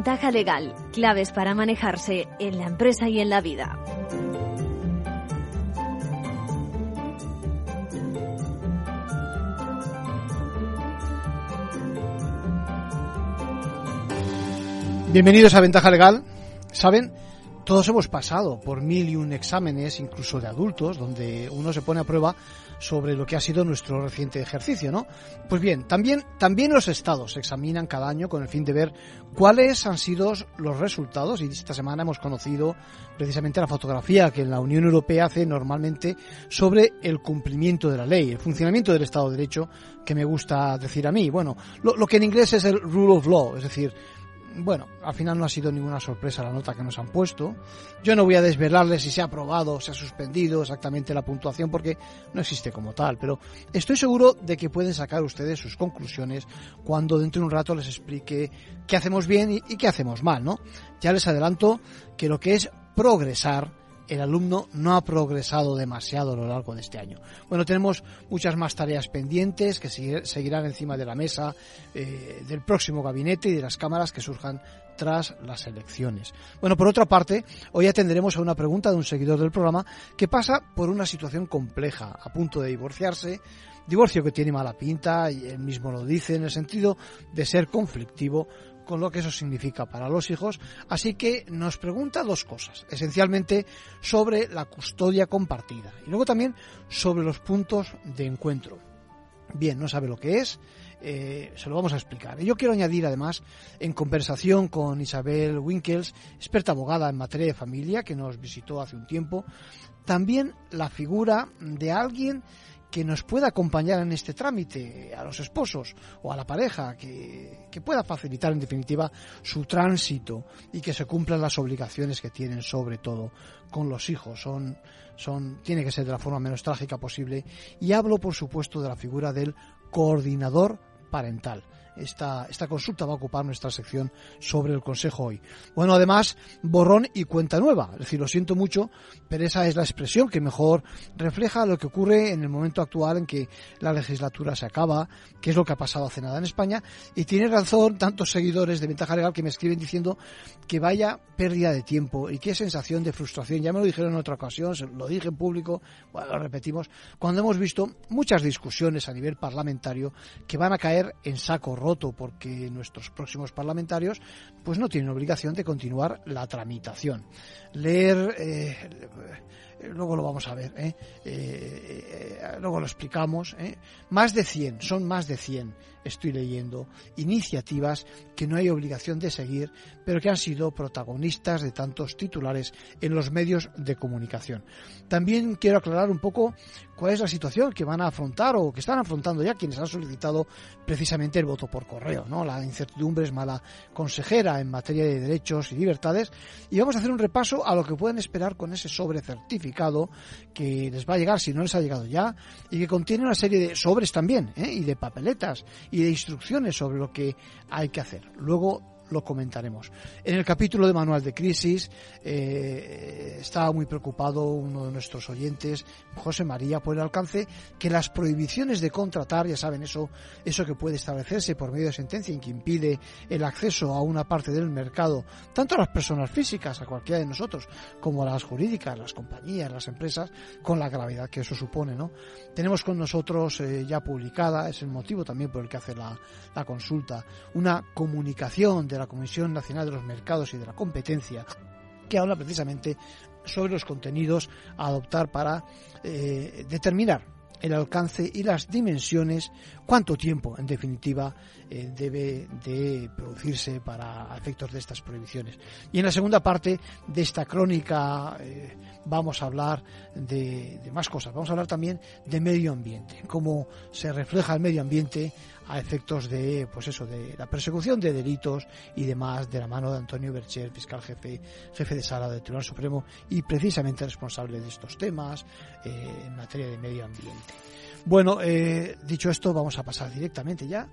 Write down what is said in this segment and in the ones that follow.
Ventaja legal, claves para manejarse en la empresa y en la vida. Bienvenidos a Ventaja Legal. ¿Saben? Todos hemos pasado por mil y un exámenes, incluso de adultos, donde uno se pone a prueba sobre lo que ha sido nuestro reciente ejercicio, ¿no? Pues bien, también, también los estados examinan cada año con el fin de ver cuáles han sido los resultados y esta semana hemos conocido precisamente la fotografía que la Unión Europea hace normalmente sobre el cumplimiento de la ley, el funcionamiento del Estado de Derecho, que me gusta decir a mí. Bueno, lo que en inglés es el rule of law, es decir, bueno, al final no ha sido ninguna sorpresa la nota que nos han puesto. Yo no voy a desvelarles si se ha aprobado se ha suspendido exactamente la puntuación porque no existe como tal, pero estoy seguro de que pueden sacar ustedes sus conclusiones cuando dentro de un rato les explique qué hacemos bien y, qué hacemos mal, ¿no? Ya les adelanto que lo que es progresar el alumno no ha progresado demasiado a lo largo de este año. Bueno, tenemos muchas más tareas pendientes que seguirán encima de la mesa eh, del próximo gabinete y de las cámaras que surjan tras las elecciones. Bueno, por otra parte, hoy atenderemos a una pregunta de un seguidor del programa que pasa por una situación compleja, a punto de divorciarse, divorcio que tiene mala pinta y él mismo lo dice en el sentido de ser conflictivo con lo que eso significa para los hijos. Así que nos pregunta dos cosas, esencialmente sobre la custodia compartida y luego también sobre los puntos de encuentro. Bien, no sabe lo que es, eh, se lo vamos a explicar. Y yo quiero añadir además, en conversación con Isabel Winkels, experta abogada en materia de familia, que nos visitó hace un tiempo, también la figura de alguien que nos pueda acompañar en este trámite a los esposos o a la pareja, que, que, pueda facilitar en definitiva su tránsito y que se cumplan las obligaciones que tienen sobre todo con los hijos. Son, son, tiene que ser de la forma menos trágica posible. Y hablo, por supuesto, de la figura del coordinador parental esta, esta consulta va a ocupar nuestra sección sobre el Consejo hoy. Bueno, además, borrón y cuenta nueva. Es decir, lo siento mucho, pero esa es la expresión que mejor refleja lo que ocurre en el momento actual en que la legislatura se acaba, que es lo que ha pasado hace nada en España. Y tiene razón tantos seguidores de Ventaja Legal que me escriben diciendo que vaya pérdida de tiempo y qué sensación de frustración. Ya me lo dijeron en otra ocasión, lo dije en público, bueno, lo repetimos, cuando hemos visto muchas discusiones a nivel parlamentario que van a caer en saco roto porque nuestros próximos parlamentarios pues no tienen obligación de continuar la tramitación. Leer eh, luego lo vamos a ver, ¿eh? Eh, luego lo explicamos. Más de 100, son más de 100, estoy leyendo, iniciativas que no hay obligación de seguir, pero que han sido protagonistas de tantos titulares en los medios de comunicación. También quiero aclarar un poco cuál es la situación que van a afrontar o que están afrontando ya quienes han solicitado precisamente el voto por correo. ¿no? La incertidumbre es mala consejera en materia de derechos y libertades y vamos a hacer un repaso a lo que pueden esperar con ese sobre certificado que les va a llegar si no les ha llegado ya y que contiene una serie de sobres también ¿eh? y de papeletas y de instrucciones sobre lo que hay que hacer. Luego lo comentaremos. En el capítulo de Manual de Crisis eh, estaba muy preocupado uno de nuestros oyentes, José María, por el alcance que las prohibiciones de contratar, ya saben, eso, eso que puede establecerse por medio de sentencia y que impide el acceso a una parte del mercado, tanto a las personas físicas, a cualquiera de nosotros, como a las jurídicas, las compañías, las empresas, con la gravedad que eso supone, ¿no? Tenemos con nosotros eh, ya publicada, es el motivo también por el que hace la, la consulta, una comunicación de la Comisión Nacional de los Mercados y de la Competencia, que habla precisamente sobre los contenidos a adoptar para eh, determinar el alcance y las dimensiones, cuánto tiempo, en definitiva, eh, debe de producirse para efectos de estas prohibiciones. Y en la segunda parte de esta crónica eh, vamos a hablar de, de, más cosas. Vamos a hablar también de medio ambiente, cómo se refleja el medio ambiente a efectos de, pues eso, de la persecución de delitos y demás de la mano de Antonio Bercher, fiscal jefe, jefe de sala del Tribunal Supremo y precisamente responsable de estos temas eh, en materia de medio ambiente. Bueno, eh, dicho esto, vamos a pasar directamente ya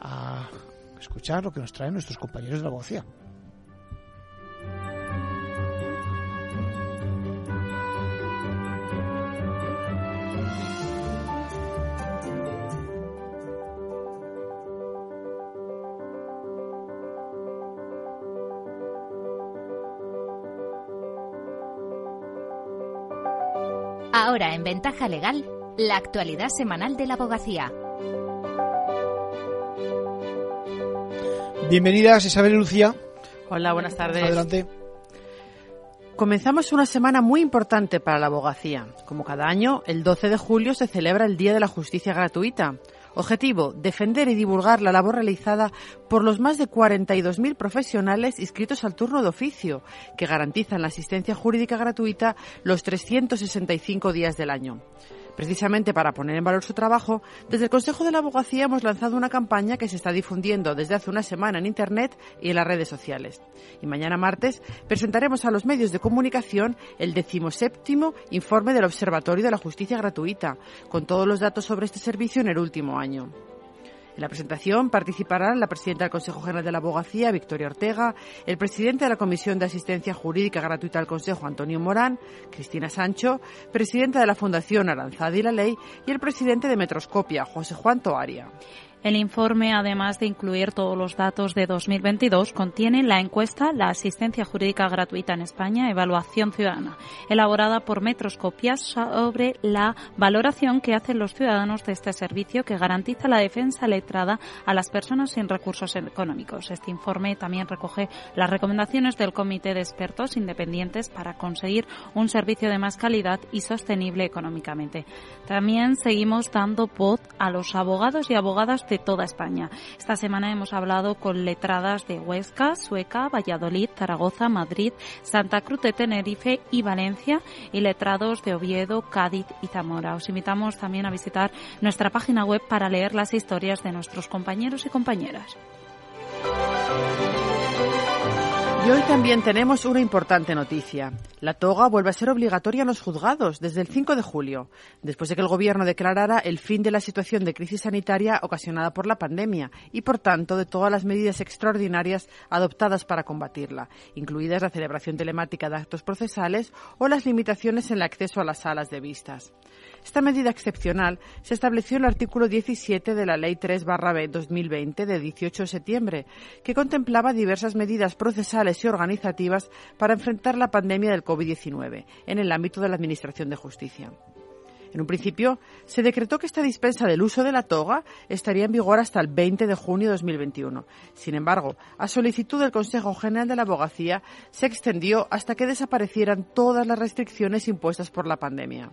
a escuchar lo que nos traen nuestros compañeros de la abogacía. En Ventaja Legal, la actualidad semanal de la abogacía. Bienvenidas Isabel y Lucía. Hola, buenas tardes. Adelante. Comenzamos una semana muy importante para la abogacía. Como cada año, el 12 de julio se celebra el Día de la Justicia Gratuita. Objetivo, defender y divulgar la labor realizada por los más de 42.000 profesionales inscritos al turno de oficio, que garantizan la asistencia jurídica gratuita los 365 días del año. Precisamente para poner en valor su trabajo, desde el Consejo de la Abogacía hemos lanzado una campaña que se está difundiendo desde hace una semana en Internet y en las redes sociales. Y mañana martes presentaremos a los medios de comunicación el decimoséptimo informe del Observatorio de la Justicia Gratuita, con todos los datos sobre este servicio en el último año. En la presentación participarán la presidenta del Consejo General de la Abogacía, Victoria Ortega, el presidente de la Comisión de Asistencia Jurídica Gratuita del Consejo, Antonio Morán, Cristina Sancho, presidenta de la Fundación Aranzadi y la Ley y el presidente de Metroscopia, José Juan Toaria. El informe, además de incluir todos los datos de 2022, contiene la encuesta La asistencia jurídica gratuita en España, evaluación ciudadana, elaborada por Metroscopias sobre la valoración que hacen los ciudadanos de este servicio que garantiza la defensa letrada a las personas sin recursos económicos. Este informe también recoge las recomendaciones del Comité de Expertos Independientes para conseguir un servicio de más calidad y sostenible económicamente. También seguimos dando voz a los abogados y abogadas de toda España. Esta semana hemos hablado con letradas de Huesca, Sueca, Valladolid, Zaragoza, Madrid, Santa Cruz de Tenerife y Valencia y letrados de Oviedo, Cádiz y Zamora. Os invitamos también a visitar nuestra página web para leer las historias de nuestros compañeros y compañeras. Y hoy también tenemos una importante noticia. La toga vuelve a ser obligatoria en los juzgados desde el 5 de julio, después de que el Gobierno declarara el fin de la situación de crisis sanitaria ocasionada por la pandemia y, por tanto, de todas las medidas extraordinarias adoptadas para combatirla, incluidas la celebración telemática de actos procesales o las limitaciones en el acceso a las salas de vistas. Esta medida excepcional se estableció en el artículo 17 de la Ley 3-B 2020 de 18 de septiembre, que contemplaba diversas medidas procesales y organizativas para enfrentar la pandemia del COVID-19 en el ámbito de la Administración de Justicia. En un principio, se decretó que esta dispensa del uso de la toga estaría en vigor hasta el 20 de junio de 2021. Sin embargo, a solicitud del Consejo General de la Abogacía, se extendió hasta que desaparecieran todas las restricciones impuestas por la pandemia.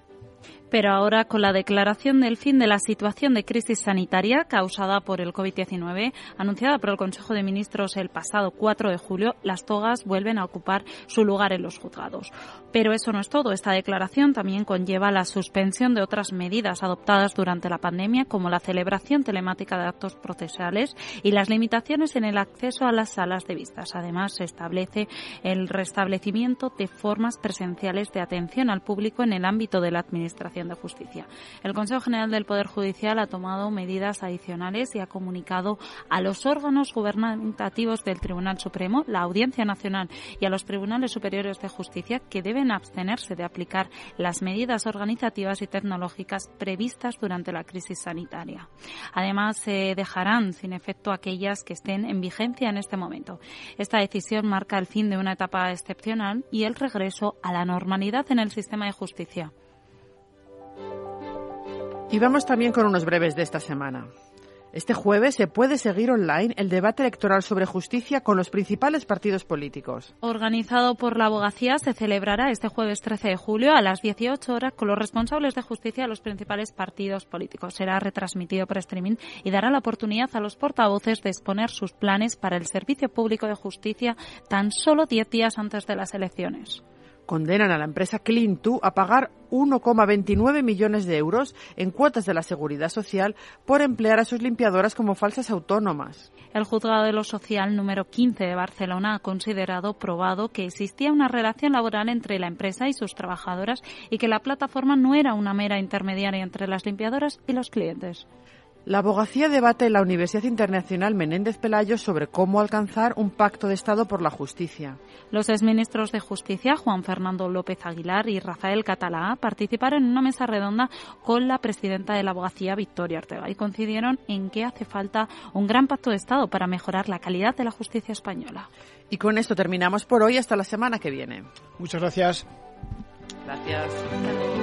Pero ahora, con la declaración del fin de la situación de crisis sanitaria causada por el COVID-19, anunciada por el Consejo de Ministros el pasado 4 de julio, las togas vuelven a ocupar su lugar en los juzgados. Pero eso no es todo. Esta declaración también conlleva la suspensión de otras medidas adoptadas durante la pandemia, como la celebración telemática de actos procesales y las limitaciones en el acceso a las salas de vistas. Además, se establece el restablecimiento de formas presenciales de atención al público en el ámbito de la Administración de Justicia. El Consejo General del Poder Judicial ha tomado medidas adicionales y ha comunicado a los órganos gubernativos del Tribunal Supremo, la Audiencia Nacional y a los Tribunales Superiores de Justicia que deben abstenerse de aplicar las medidas organizativas y tecnológicas previstas durante la crisis sanitaria. Además, se dejarán sin efecto aquellas que estén en vigencia en este momento. Esta decisión marca el fin de una etapa excepcional y el regreso a la normalidad en el sistema de justicia. Y vamos también con unos breves de esta semana. Este jueves se puede seguir online el debate electoral sobre justicia con los principales partidos políticos. Organizado por la abogacía, se celebrará este jueves 13 de julio a las 18 horas con los responsables de justicia de los principales partidos políticos. Será retransmitido por streaming y dará la oportunidad a los portavoces de exponer sus planes para el servicio público de justicia tan solo 10 días antes de las elecciones condenan a la empresa Clean2 a pagar 1,29 millones de euros en cuotas de la seguridad social por emplear a sus limpiadoras como falsas autónomas. El juzgado de lo social número 15 de Barcelona ha considerado probado que existía una relación laboral entre la empresa y sus trabajadoras y que la plataforma no era una mera intermediaria entre las limpiadoras y los clientes. La abogacía debate en la Universidad Internacional Menéndez Pelayo sobre cómo alcanzar un pacto de Estado por la justicia. Los exministros de Justicia, Juan Fernando López Aguilar y Rafael Catalá, participaron en una mesa redonda con la presidenta de la abogacía, Victoria Ortega, y coincidieron en que hace falta un gran pacto de Estado para mejorar la calidad de la justicia española. Y con esto terminamos por hoy hasta la semana que viene. Muchas gracias. Gracias.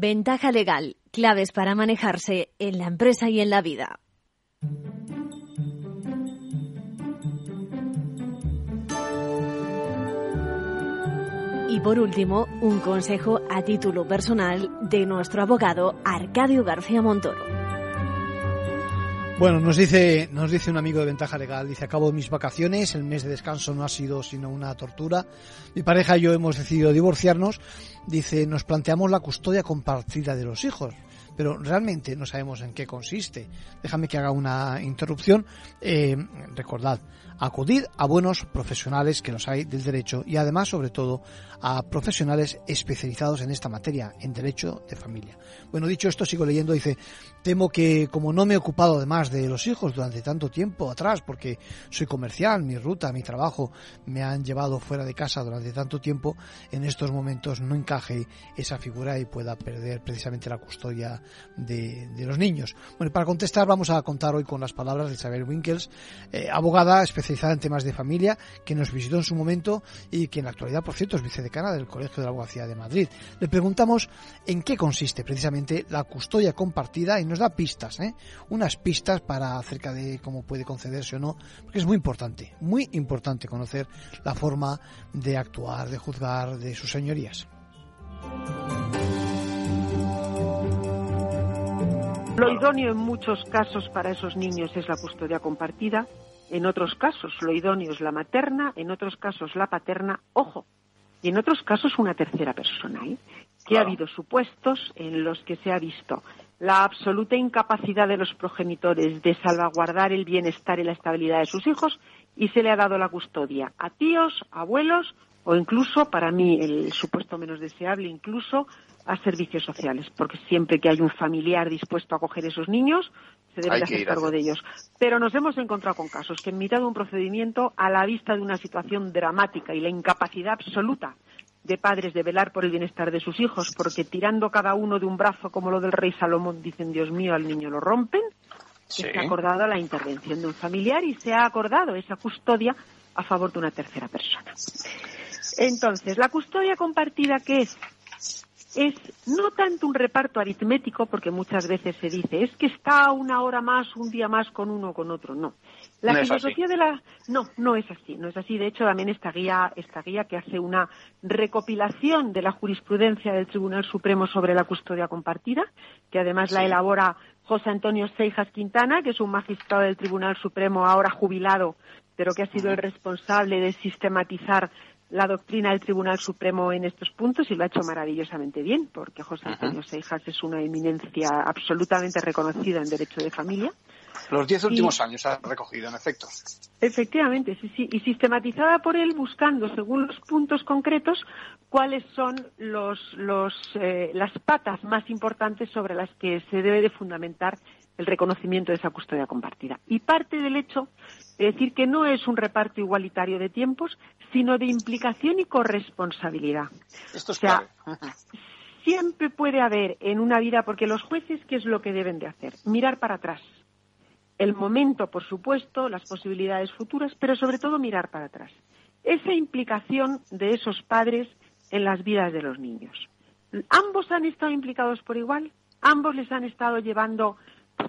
Ventaja legal, claves para manejarse en la empresa y en la vida. Y por último, un consejo a título personal de nuestro abogado Arcadio García Montoro. Bueno, nos dice, nos dice un amigo de Ventaja Legal, dice, acabo mis vacaciones, el mes de descanso no ha sido sino una tortura. Mi pareja y yo hemos decidido divorciarnos. Dice, nos planteamos la custodia compartida de los hijos pero realmente no sabemos en qué consiste. Déjame que haga una interrupción. Eh, recordad, acudid a buenos profesionales que los hay del derecho y además, sobre todo, a profesionales especializados en esta materia, en derecho de familia. Bueno, dicho esto, sigo leyendo, dice, temo que como no me he ocupado además de los hijos durante tanto tiempo atrás, porque soy comercial, mi ruta, mi trabajo me han llevado fuera de casa durante tanto tiempo, en estos momentos no encaje esa figura y pueda perder precisamente la custodia de, los niños. Bueno, para contestar vamos a contar hoy con las palabras de Isabel Winkels, eh, abogada especializada en temas de familia, que nos visitó en su momento y que en la actualidad, por cierto, es vicedecana del Colegio de la Abogacía de Madrid. Le preguntamos en qué consiste precisamente la custodia compartida y nos da pistas, ¿eh? unas pistas para acerca de cómo puede concederse o no, porque es muy importante, muy importante conocer la forma de actuar, de juzgar de sus señorías. Lo idóneo en muchos casos para esos niños es la custodia compartida, en otros casos lo idóneo es la materna, en otros casos la paterna, ojo, y en otros casos una tercera persona, ¿eh? que ha habido supuestos en los que se ha visto la absoluta incapacidad de los progenitores de salvaguardar el bienestar y la estabilidad de sus hijos y se le ha dado la custodia a tíos, abuelos o incluso, para mí, el supuesto menos deseable, incluso a servicios sociales, porque siempre que hay un familiar dispuesto a acoger esos niños, se debe hacer cargo de ellos. Pero nos hemos encontrado con casos que en mitad de un procedimiento, a la vista de una situación dramática y la incapacidad absoluta de padres de velar por el bienestar de sus hijos, porque tirando cada uno de un brazo como lo del rey Salomón, dicen, Dios mío, al niño lo rompen, se ha acordado la intervención de un familiar y se ha acordado esa custodia a favor de una tercera persona. Entonces, la custodia compartida, ¿qué es? Es no tanto un reparto aritmético, porque muchas veces se dice, es que está una hora más, un día más con uno o con otro. No. La filosofía de la. No, no es así. No es así. De hecho, también esta guía, esta guía que hace una recopilación de la jurisprudencia del Tribunal Supremo sobre la custodia compartida, que además la elabora José Antonio Seijas Quintana, que es un magistrado del Tribunal Supremo ahora jubilado, pero que ha sido el responsable de sistematizar la doctrina del Tribunal Supremo en estos puntos y lo ha hecho maravillosamente bien, porque José Antonio Seijas es una eminencia absolutamente reconocida en derecho de familia. Los diez últimos años ha recogido, en efecto. Efectivamente, sí, sí. Y sistematizada por él buscando, según los puntos concretos, cuáles son los, los, eh, las patas más importantes sobre las que se debe de fundamentar el reconocimiento de esa custodia compartida. Y parte del hecho de decir que no es un reparto igualitario de tiempos, sino de implicación y corresponsabilidad. Esto es o sea, siempre puede haber en una vida, porque los jueces, ¿qué es lo que deben de hacer? Mirar para atrás el momento, por supuesto, las posibilidades futuras, pero sobre todo mirar para atrás. Esa implicación de esos padres en las vidas de los niños. ¿Ambos han estado implicados por igual? ¿Ambos les han estado llevando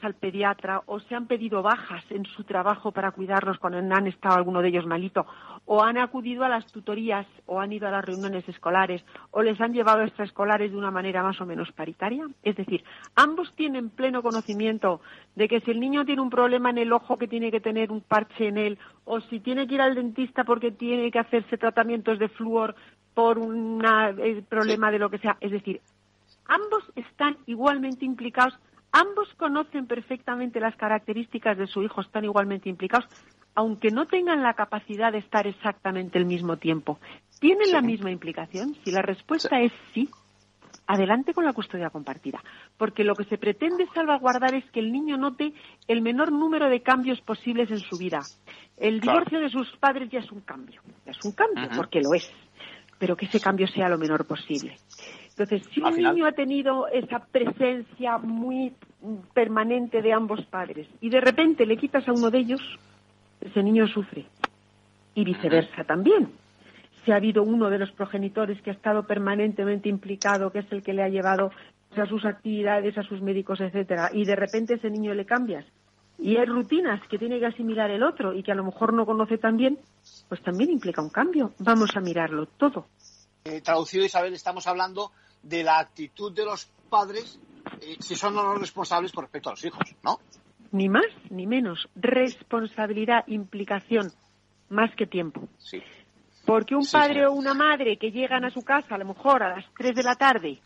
al pediatra o se han pedido bajas en su trabajo para cuidarlos cuando han estado alguno de ellos malito o han acudido a las tutorías o han ido a las reuniones escolares o les han llevado extraescolares de una manera más o menos paritaria. Es decir, ambos tienen pleno conocimiento de que si el niño tiene un problema en el ojo que tiene que tener un parche en él o si tiene que ir al dentista porque tiene que hacerse tratamientos de flúor por un eh, problema de lo que sea. Es decir, ambos están igualmente implicados Ambos conocen perfectamente las características de su hijo, están igualmente implicados, aunque no tengan la capacidad de estar exactamente el mismo tiempo. ¿Tienen la misma implicación? Si la respuesta es sí, adelante con la custodia compartida, porque lo que se pretende salvaguardar es que el niño note el menor número de cambios posibles en su vida. El divorcio de sus padres ya es un cambio, ya es un cambio, porque lo es, pero que ese cambio sea lo menor posible. Entonces, si un niño ha tenido esa presencia muy permanente de ambos padres y de repente le quitas a uno de ellos, ese niño sufre. Y viceversa también. Si ha habido uno de los progenitores que ha estado permanentemente implicado, que es el que le ha llevado a sus actividades, a sus médicos, etcétera, y de repente ese niño le cambias y hay rutinas que tiene que asimilar el otro y que a lo mejor no conoce tan bien, pues también implica un cambio. Vamos a mirarlo todo. Eh, traducido, Isabel, estamos hablando de la actitud de los padres eh, si son los responsables con respecto a los hijos, ¿no? Ni más ni menos. Responsabilidad, implicación, más que tiempo. Sí. Porque un padre o una madre que llegan a su casa a lo mejor a las 3 de la tarde,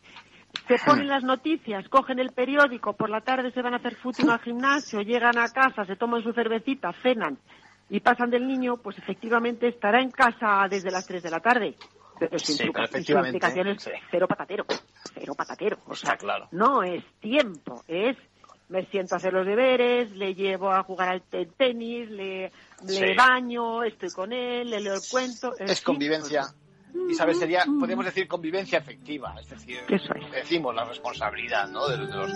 se ponen las noticias, cogen el periódico, por la tarde se van a hacer fútbol al gimnasio, llegan a casa, se toman su cervecita, cenan y pasan del niño, pues efectivamente estará en casa desde las 3 de la tarde pero sin, sí, implicaciones cero patatero, cero patatero. O sea, claro. no es tiempo, es me siento a hacer los deberes, le llevo a jugar al tenis, le, le baño, estoy con él, le leo el cuento. Es convivencia. Y sabes, sería, podemos decir convivencia efectiva, es decir, decimos la responsabilidad, ¿no? De, los...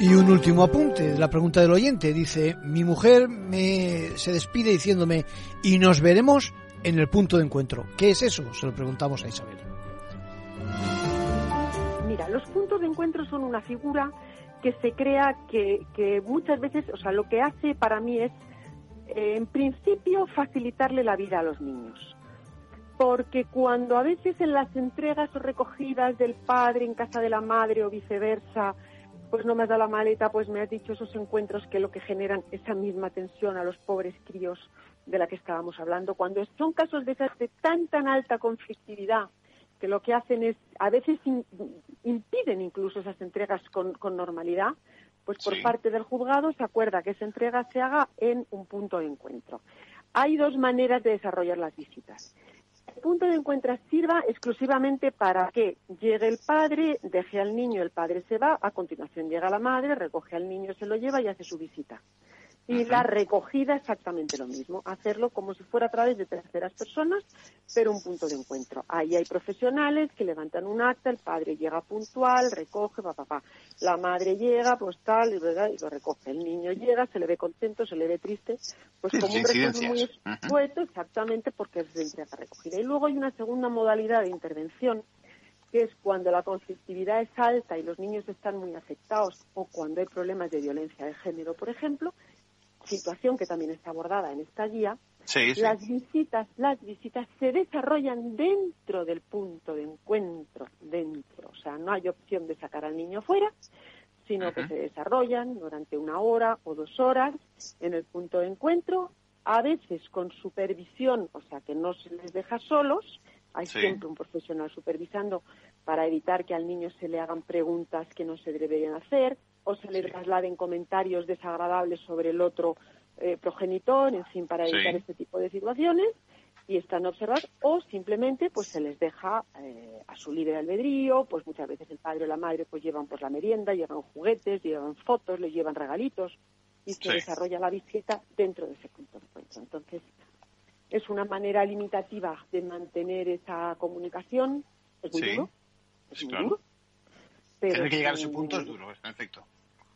Y un último apunte de la pregunta del oyente. Dice, mi mujer me se despide diciéndome, y nos veremos en el punto de encuentro. ¿Qué es eso? Se lo preguntamos a Isabel. Mira, los puntos de encuentro son una figura que se crea que, que muchas veces, o sea, lo que hace para mí es, eh, en principio, facilitarle la vida a los niños. Porque cuando a veces en las entregas o recogidas del padre en casa de la madre o viceversa, pues no me has dado la maleta, pues me has dicho esos encuentros que lo que generan esa misma tensión a los pobres críos de la que estábamos hablando, cuando son casos de esas de tan tan alta conflictividad que lo que hacen es, a veces impiden incluso esas entregas con, normalidad, pues por parte del juzgado se acuerda que esa entrega se haga en un punto de encuentro. Hay dos maneras de desarrollar las visitas. El punto de encuentro sirva exclusivamente para que llegue el padre, deje al niño, el padre se va, a continuación llega la madre, recoge al niño, se lo lleva y hace su visita. Y la recogida exactamente lo mismo, hacerlo como si fuera a través de terceras personas, pero un punto de encuentro. Ahí hay profesionales que levantan un acta, el padre llega puntual, recoge, papá, papá. La madre llega, pues tal, y, lo recoge. El niño llega, se le ve contento, se le ve triste, pues como un recuerdo muy escueto, exactamente porque es de entrega recogida. Y luego hay una segunda modalidad de intervención, que es cuando la conflictividad es alta y los niños están muy afectados o cuando hay problemas de violencia de género, por ejemplo, situación que también está abordada en esta guía, las visitas, las visitas se desarrollan dentro del punto de encuentro, dentro, o sea, no hay opción de sacar al niño fuera, sino que se desarrollan durante una hora o dos horas en el punto de encuentro, a veces con supervisión, o sea, que no se les deja solos, hay siempre un profesional supervisando para evitar que al niño se le hagan preguntas que no se deberían hacer, o se le trasladen comentarios desagradables sobre el otro eh, progenitor, en fin, para evitar este tipo de situaciones y están observados o simplemente pues se les deja eh, a su libre albedrío, pues muchas veces el padre o la madre pues llevan pues la merienda, llevan juguetes, llevan fotos, les llevan regalitos y se desarrolla la visita dentro de ese punto de encuentro. Entonces, es una manera limitativa de mantener esa comunicación. Es muy duro. Es muy duro. Pero Tener que llegar a ese punto es duro, en efecto.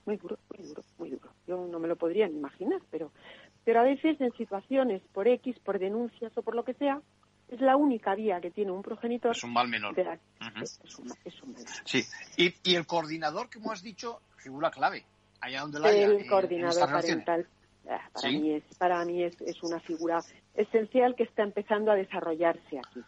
Muy duro, muy duro, muy duro. Yo no me lo podría ni imaginar, pero, pero a veces en situaciones por X, por denuncias o por lo que sea, es la única vía que tiene un progenitor. Es un mal menor. es, un, menor. Sí, y, y, el coordinador, como has dicho, figura clave. Allá donde la El coordinador parental. Ah, para, mí, es, para mí es, es una figura esencial que está empezando a desarrollarse aquí.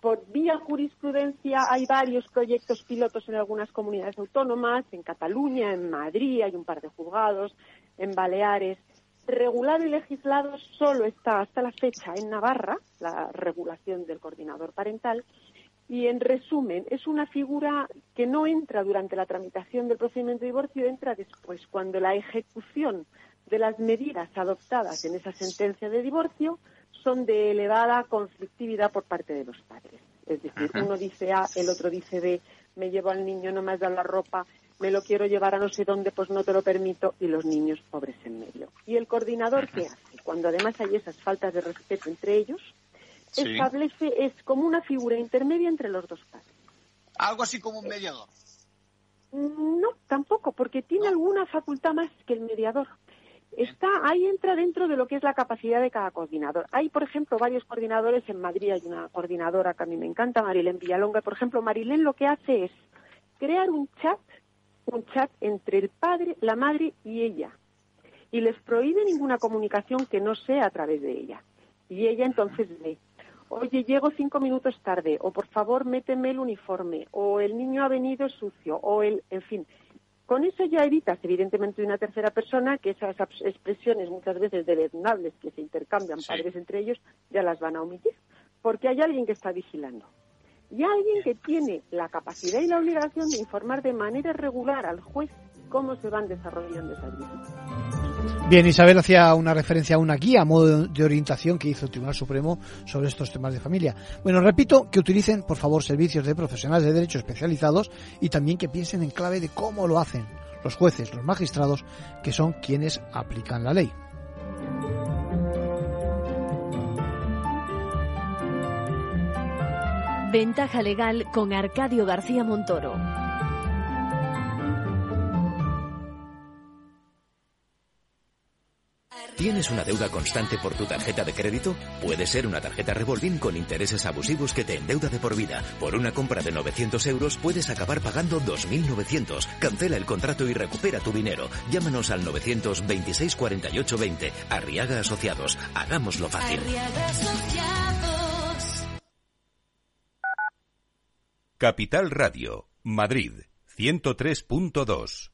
Por vía jurisprudencia hay varios proyectos pilotos en algunas comunidades autónomas, en Cataluña, en Madrid, hay un par de juzgados, en Baleares. Regulado y legislado solo está hasta la fecha en Navarra, la regulación del coordinador parental, y en resumen, es una figura que no entra durante la tramitación del procedimiento de divorcio, entra después, cuando la ejecución de las medidas adoptadas en esa sentencia de divorcio son de elevada conflictividad por parte de los padres. Es decir, uno dice A, el otro dice B, me llevo al niño, no me has dado la ropa, me lo quiero llevar a no sé dónde, pues no te lo permito, y los niños pobres en medio. ¿Y el coordinador qué hace? Cuando además hay esas faltas de respeto entre ellos, establece, es como una figura intermedia entre los dos padres. Algo así como un mediador. No, tampoco, porque tiene alguna facultad más que el mediador está ahí entra dentro de lo que es la capacidad de cada coordinador. Hay, por ejemplo, varios coordinadores en Madrid. Hay una coordinadora que a mí me encanta, Marilén Villalonga. Por ejemplo, Marilén lo que hace es crear un chat, un chat entre el padre, la madre y ella. Y les prohíbe ninguna comunicación que no sea a través de ella. Y ella entonces ve, oye, llego cinco minutos tarde, o por favor, méteme el uniforme, o el niño ha venido sucio, o el, en fin, con eso ya evitas, evidentemente, una tercera persona que esas expresiones muchas veces deleznables que se intercambian padres entre ellos ya las van a omitir, porque hay alguien que está vigilando. Y alguien que tiene la capacidad y la obligación de informar de manera regular al juez cómo se van desarrollando esas visitas. Bien, Isabel hacía una referencia a una guía a modo de orientación que hizo el Tribunal Supremo sobre estos temas de familia. Bueno, repito que utilicen, por favor, servicios de profesionales de derecho especializados y también que piensen en clave de cómo lo hacen los jueces, los magistrados, que son quienes aplican la ley. Ventaja legal con Arcadio García Montoro. ¿Tienes una deuda constante por tu tarjeta de crédito? Puede ser una tarjeta revolving con intereses abusivos que te endeuda de por vida. Por una compra de 900 euros puedes acabar pagando 2.900. Cancela el contrato y recupera tu dinero. Llámanos al 926 48 20. Arriaga Asociados. Hagámoslo fácil. Capital Radio, Madrid, 103.2.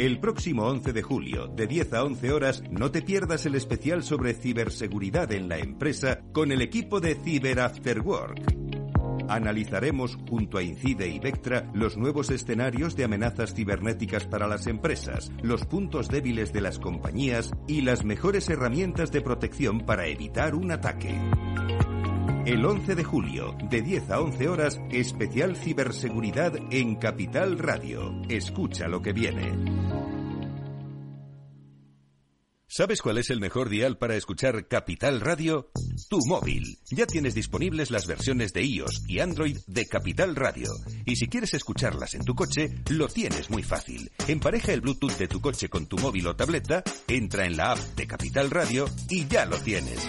El próximo 11 de julio, de 10 a 11 horas, no te pierdas el especial sobre ciberseguridad en la empresa con el equipo de Cyber After Work. Analizaremos junto a Incide y Vectra los nuevos escenarios de amenazas cibernéticas para las empresas, los puntos débiles de las compañías y las mejores herramientas de protección para evitar un ataque. El 11 de julio, de 10 a 11 horas, especial ciberseguridad en Capital Radio. Escucha lo que viene. ¿Sabes cuál es el mejor dial para escuchar Capital Radio? Tu móvil. Ya tienes disponibles las versiones de iOS y Android de Capital Radio. Y si quieres escucharlas en tu coche, lo tienes muy fácil. Empareja el Bluetooth de tu coche con tu móvil o tableta, entra en la app de Capital Radio y ya lo tienes.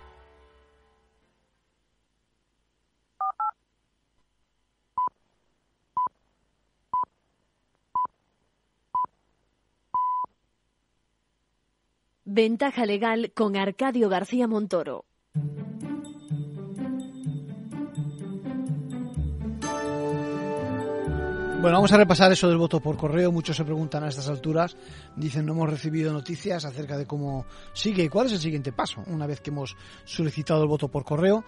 Ventaja legal con Arcadio García Montoro. Bueno, vamos a repasar eso del voto por correo. Muchos se preguntan a estas alturas. Dicen, no hemos recibido noticias acerca de cómo sigue y cuál es el siguiente paso una vez que hemos solicitado el voto por correo.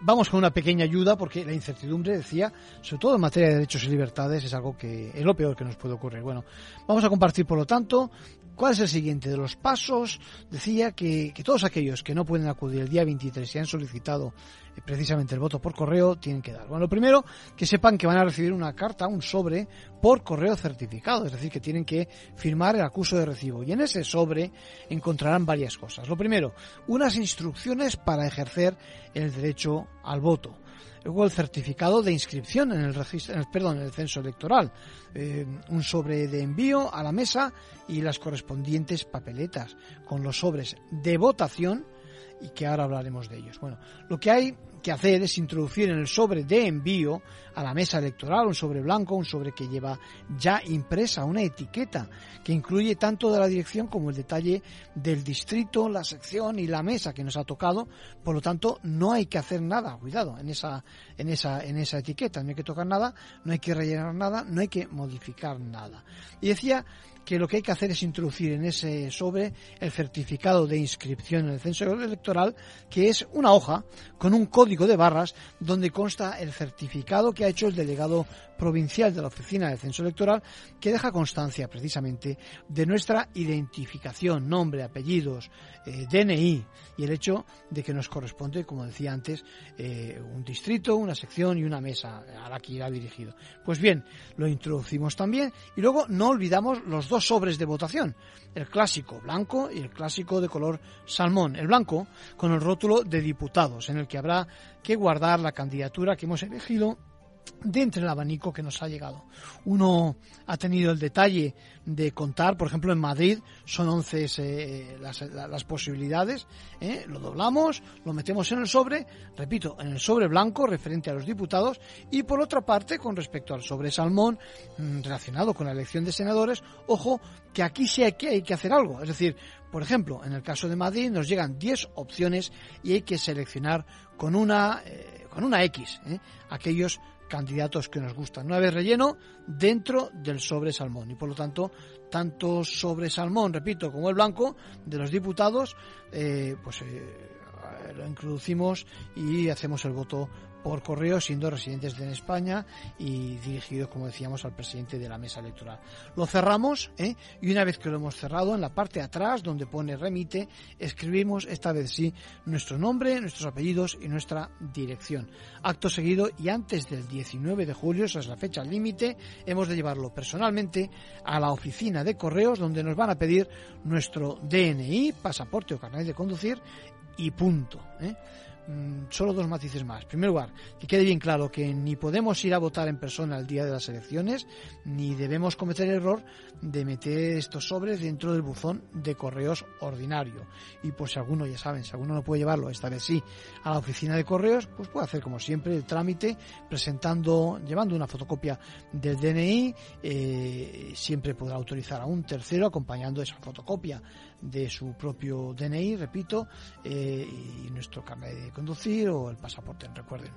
Vamos con una pequeña ayuda porque la incertidumbre, decía, sobre todo en materia de derechos y libertades, es algo que es lo peor que nos puede ocurrir. Bueno, vamos a compartir, por lo tanto, cuál es el siguiente de los pasos. Decía que, todos aquellos que no pueden acudir el día 23 y han solicitado eh, precisamente el voto por correo tienen que dar. Bueno, lo primero, que sepan que van a recibir una carta, un sobre, por correo certificado, es decir, que tienen que firmar el acuso de recibo. Y en ese sobre encontrarán varias cosas. Lo primero, unas instrucciones para ejercer el derecho al voto. Luego el certificado de inscripción en el, registro, perdón, en el censo electoral, eh, un sobre de envío a la mesa y las correspondientes papeletas con los sobres de votación y que ahora hablaremos de ellos. Bueno, lo que hay que hacer es introducir en el sobre de envío a la mesa electoral un sobre blanco, un sobre que lleva ya impresa una etiqueta que incluye tanto de la dirección como el detalle del distrito, la sección y la mesa que nos ha tocado. Por lo tanto, no hay que hacer nada, cuidado, en esa, en esa, en esa etiqueta. No hay que tocar nada, no hay que rellenar nada, no hay que modificar nada. Y decía que lo que hay que hacer es introducir en ese sobre el certificado de inscripción en el censo electoral, que es una hoja con un código de barras donde consta el certificado que ha hecho el delegado provincial de la Oficina de Censo Electoral, que deja constancia precisamente de nuestra identificación, nombre, apellidos, eh, DNI y el hecho de que nos corresponde, como decía antes, eh, un distrito, una sección y una mesa a la que irá dirigido. Pues bien, lo introducimos también y luego no olvidamos los dos sobres de votación, el clásico blanco y el clásico de color salmón. El blanco con el rótulo de diputados, en el que habrá que guardar la candidatura que hemos elegido dentro del abanico que nos ha llegado. Uno ha tenido el detalle de contar, por ejemplo, en Madrid son 11 eh, las, posibilidades, ¿eh? lo doblamos, lo metemos en el sobre, repito, en el sobre blanco referente a los diputados y por otra parte, con respecto al sobre salmón mm, relacionado con la elección de senadores, ojo, que aquí sí hay que, hay que hacer algo, es decir, por ejemplo, en el caso de Madrid nos llegan 10 opciones y hay que seleccionar con una, eh, con una X aquellos candidatos que nos gustan. No haber relleno dentro del sobre salmón y por lo tanto tanto sobre salmón, repito, como el blanco de los diputados, eh, pues eh, lo introducimos y hacemos el voto por correo, siendo residentes de España y dirigidos, como decíamos, al presidente de la mesa electoral. Lo cerramos ¿eh? y una vez que lo hemos cerrado, en la parte de atrás, donde pone remite, escribimos esta vez sí nuestro nombre, nuestros apellidos y nuestra dirección. Acto seguido y antes del 19 de julio, esa es la fecha límite, hemos de llevarlo personalmente a la oficina de correos donde nos van a pedir nuestro DNI, pasaporte o carnet de conducir y punto. ¿eh? Mm, solo dos matices más. En primer lugar, que quede bien claro que ni podemos ir a votar en persona el día de las elecciones, ni debemos cometer el error de meter estos sobres dentro del buzón de correos ordinario. Y pues si alguno, ya saben, si alguno no puede llevarlo, esta vez sí, a la oficina de correos, pues puede hacer como siempre el trámite presentando, llevando una fotocopia del DNI, eh, siempre podrá autorizar a un tercero acompañando esa fotocopia de su propio DNI, repito, eh, y nuestro carnet de conducir o el pasaporte, recuerden.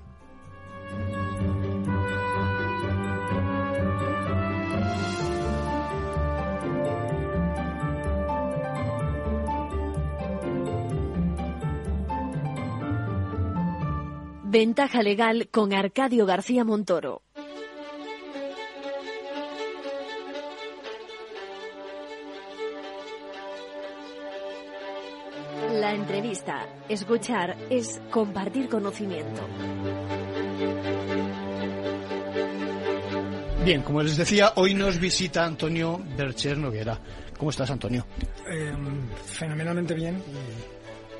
Ventaja legal con Arcadio García Montoro. La entrevista, escuchar, es compartir conocimiento. Bien, como les decía, hoy nos visita Antonio Bercher Noguera. ¿Cómo estás, Antonio? Eh, fenomenalmente bien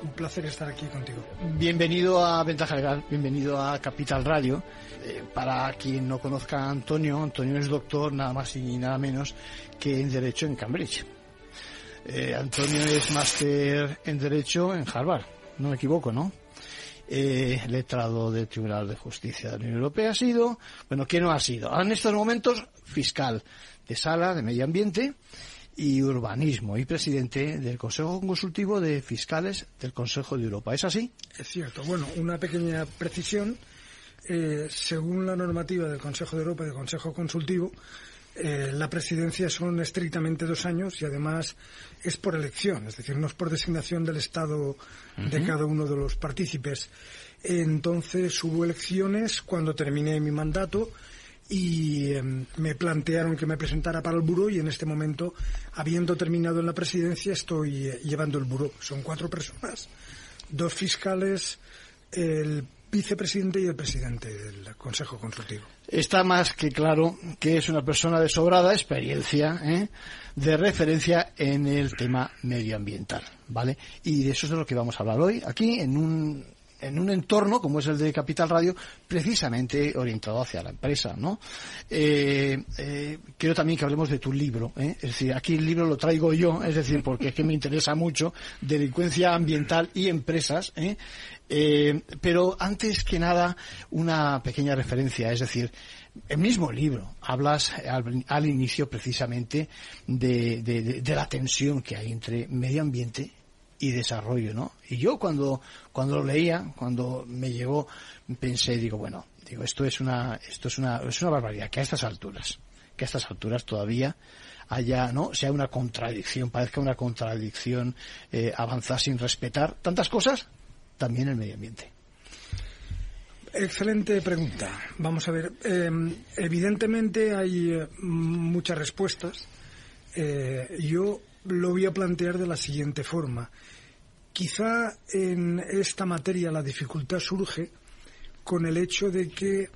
un placer estar aquí contigo. Bienvenido a Ventaja Legal, bienvenido a Capital Radio. Eh, para quien no conozca a Antonio, Antonio es doctor nada más y nada menos que en Derecho en Cambridge. Eh, Antonio es máster en Derecho en Harvard, no me equivoco, ¿no? Eh, letrado del Tribunal de Justicia de la Unión Europea ha sido, bueno, ¿qué no ha sido? En estos momentos, fiscal de sala de medio ambiente y Urbanismo y presidente del Consejo Consultivo de Fiscales del Consejo de Europa. ¿Es así? Es cierto. Bueno, una pequeña precisión. Eh, según la normativa del Consejo de Europa y del Consejo Consultivo, eh, la presidencia son estrictamente dos años y además es por elección, es decir, no es por designación del Estado de cada uno de los partícipes. Entonces hubo elecciones cuando terminé mi mandato y em, me plantearon que me presentara para el buró y en este momento, habiendo terminado en la presidencia, estoy eh, llevando el buró. Son cuatro personas, dos fiscales, el vicepresidente y el presidente del Consejo Consultivo. Está más que claro que es una persona de sobrada experiencia, ¿eh? de referencia en el tema medioambiental, ¿vale? Y de eso es de lo que vamos a hablar hoy, aquí en un en un entorno como es el de Capital Radio, precisamente orientado hacia la empresa, ¿no? Eh, eh, quiero también que hablemos de tu libro, ¿eh? es decir, aquí el libro lo traigo yo, es decir, porque es que me interesa mucho delincuencia ambiental y empresas, pero antes que nada una pequeña referencia, es decir, el mismo libro hablas al, inicio precisamente de, de la tensión que hay entre medio ambiente y desarrollo, ¿no? Y yo cuando, cuando lo leía, cuando me llegó, pensé, digo, bueno, digo, esto es una, esto es una, es una barbaridad, que a estas alturas, que a estas alturas todavía haya, ¿no? Sea una contradicción, parezca una contradicción eh, avanzar sin respetar tantas cosas, también el medio ambiente. Excelente pregunta. Vamos a ver. Em, evidentemente hay eh, muchas respuestas. Eh, yo lo voy a plantear de la siguiente forma. Quizá en esta materia la dificultad surge con el hecho de que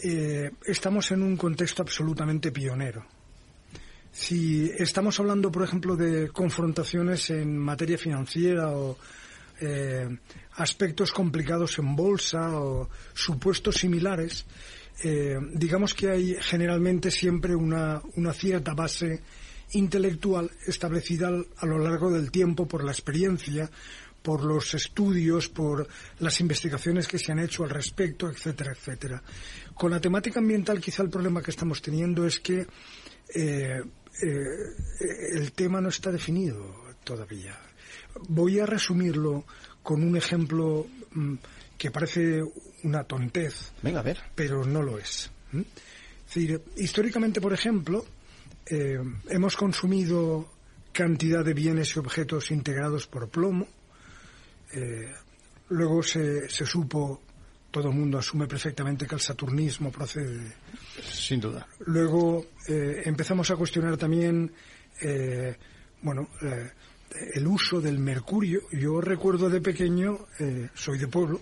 eh, estamos en un contexto absolutamente pionero. Si estamos hablando, por ejemplo, de confrontaciones en materia financiera o eh, aspectos complicados en bolsa o supuestos similares, eh, digamos que hay generalmente siempre una, una cierta base intelectual establecida a lo largo del tiempo por la experiencia, por los estudios, por las investigaciones que se han hecho al respecto, etcétera, etcétera. Con la temática ambiental quizá el problema que estamos teniendo es que eh, eh, el tema no está definido todavía. Voy a resumirlo con un ejemplo mm, que parece una tontez, Venga, a ver. pero no lo es. históricamente, por ejemplo, eh, hemos consumido cantidad de bienes y objetos integrados por plomo. Eh, luego se, se, supo, todo el mundo asume perfectamente que el saturnismo procede. Sin duda. Luego eh, empezamos a cuestionar también, bueno, el uso del mercurio. Yo recuerdo de pequeño, soy de pueblo,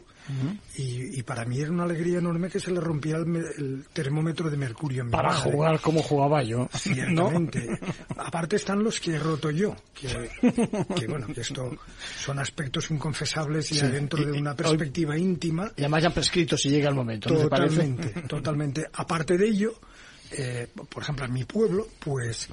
y, para mí era una alegría enorme que se le rompía el, termómetro de mercurio en mi Para jugar como jugaba yo. Ciertamente. Aparte están los que he roto yo, que, bueno, que esto son aspectos inconfesables y dentro de una perspectiva íntima. Y además ya prescrito si llega el momento. Totalmente, totalmente. Aparte de ello, eh, por ejemplo, en mi pueblo, pues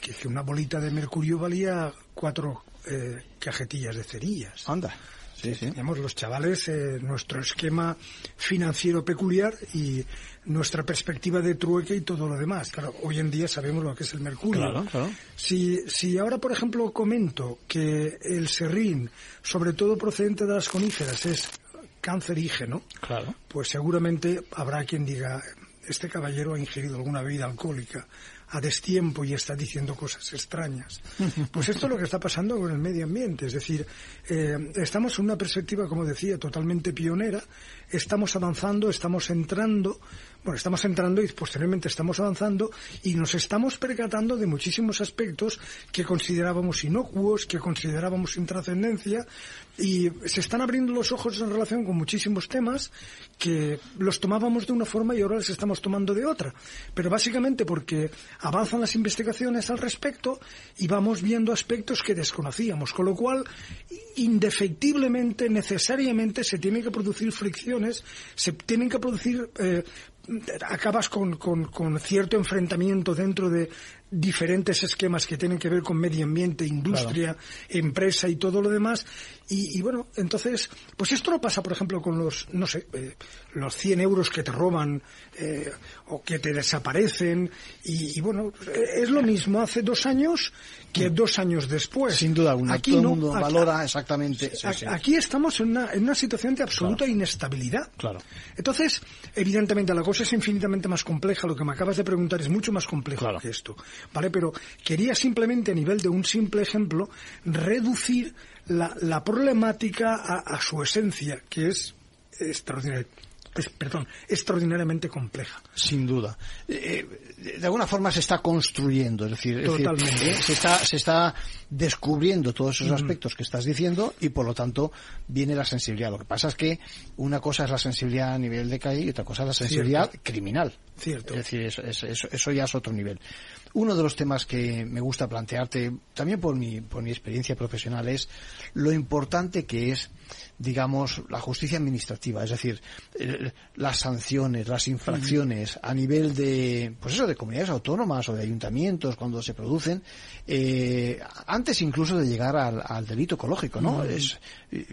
que, una bolita de mercurio valía cuatro eh, cajetillas de cerillas. Anda. Sí, sí. los chavales, eh, nuestro esquema financiero peculiar y nuestra perspectiva de trueque y todo lo demás. Claro, hoy en día sabemos lo que es el mercurio. Claro, claro. Si, si ahora, por ejemplo, comento que el serrín, sobre todo procedente de las coníferas, es cancerígeno, claro. pues seguramente habrá quien diga, este caballero ha ingerido alguna bebida alcohólica a destiempo y está diciendo cosas extrañas. Pues esto es lo que está pasando con el medio ambiente. Es decir, eh, estamos en una perspectiva, como decía, totalmente pionera. Estamos avanzando, estamos entrando. bueno, estamos entrando y posteriormente estamos avanzando y nos estamos percatando de muchísimos aspectos que considerábamos inocuos, que considerábamos sin trascendencia y se están abriendo los ojos en relación con muchísimos temas que los tomábamos de una forma y ahora los estamos tomando de otra. Pero básicamente porque avanzan las investigaciones al respecto y vamos viendo aspectos que desconocíamos, con lo cual indefectiblemente, necesariamente se tienen que producir fricciones, se tienen que producir eh, acabas con, con, cierto enfrentamiento dentro de diferentes esquemas que tienen que ver con medio ambiente, industria, empresa y todo lo demás. Y, bueno, entonces, pues esto no pasa, por ejemplo, con los, no sé, eh, los 100 euros que te roban eh, o que te desaparecen. Y, bueno, es lo mismo hace dos años que dos años después. Sin duda alguna. Aquí todo el mundo valora exactamente. Aquí estamos en una, en una situación de absoluta inestabilidad. Claro. Entonces, evidentemente, la cosa es infinitamente más compleja. Lo que me acabas de preguntar es mucho más complejo que esto. ¿Vale? Pero quería simplemente, a nivel de un simple ejemplo, reducir la, problemática a, su esencia, que es extraordinaria es, perdón, extraordinariamente compleja. Sin duda. Eh, de alguna forma se está construyendo, es decir, se, está, se está descubriendo todos esos aspectos que estás diciendo y por lo tanto viene la sensibilidad. Lo que pasa es que una cosa es la sensibilidad a nivel de CAI y otra cosa es la sensibilidad criminal. Cierto. Es decir, eso, eso, ya es otro nivel. Uno de los temas que me gusta plantearte, también por mi, por mi experiencia profesional, es lo importante que es digamos, la justicia administrativa, es decir, las sanciones, las infracciones a nivel de, pues eso, de comunidades autónomas o de ayuntamientos cuando se producen, eh, antes incluso de llegar al, delito ecológico, ¿no? es,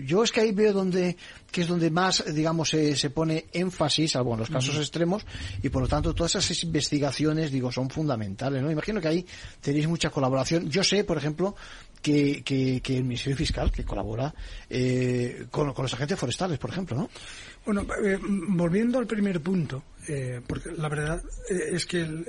yo es que ahí veo donde, que es donde más, digamos, se, se pone énfasis, salvo en los casos extremos, y por lo tanto todas esas investigaciones, digo, son fundamentales, ¿no? Imagino que ahí tenéis mucha colaboración. Yo sé, por ejemplo, que, que, el Ministerio Fiscal, que colabora eh, con, los agentes forestales, por ejemplo, ¿no? Bueno, eh, volviendo al primer punto, eh, porque la verdad es que el,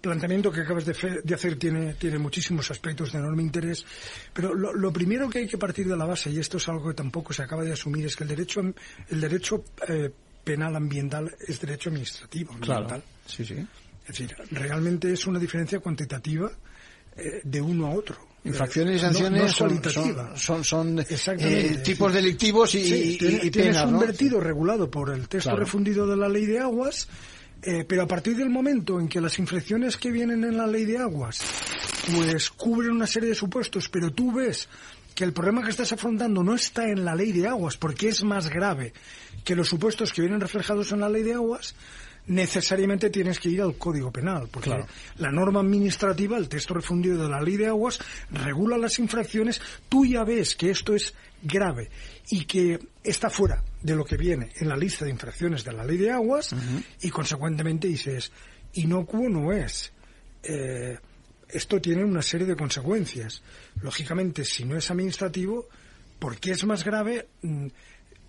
planteamiento que acabas de, hacer tiene, tiene muchísimos aspectos de enorme interés, pero lo, primero que hay que partir de la base, y esto es algo que tampoco se acaba de asumir, es que el derecho, el derecho penal ambiental es derecho administrativo ambiental. sí, sí. Es decir, realmente es una diferencia cuantitativa eh, de uno a otro. Infracciones y sanciones son, son, eh, tipos delictivos y, tienes un vertido regulado por el texto refundido de la ley de aguas, eh, pero a partir del momento en que las infracciones que vienen en la ley de aguas pues cubren una serie de supuestos, pero tú ves que el problema que estás afrontando no está en la ley de aguas porque es más grave que los supuestos que vienen reflejados en la ley de aguas, necesariamente tienes que ir al Código Penal, porque la norma administrativa, el texto refundido de la Ley de Aguas, regula las infracciones. Tú ya ves que esto es grave y que está fuera de lo que viene en la lista de infracciones de la Ley de Aguas y, consecuentemente, dices, inocuo no es. Eh, esto tiene una serie de consecuencias. Lógicamente, si no es administrativo, porque es más grave, mm,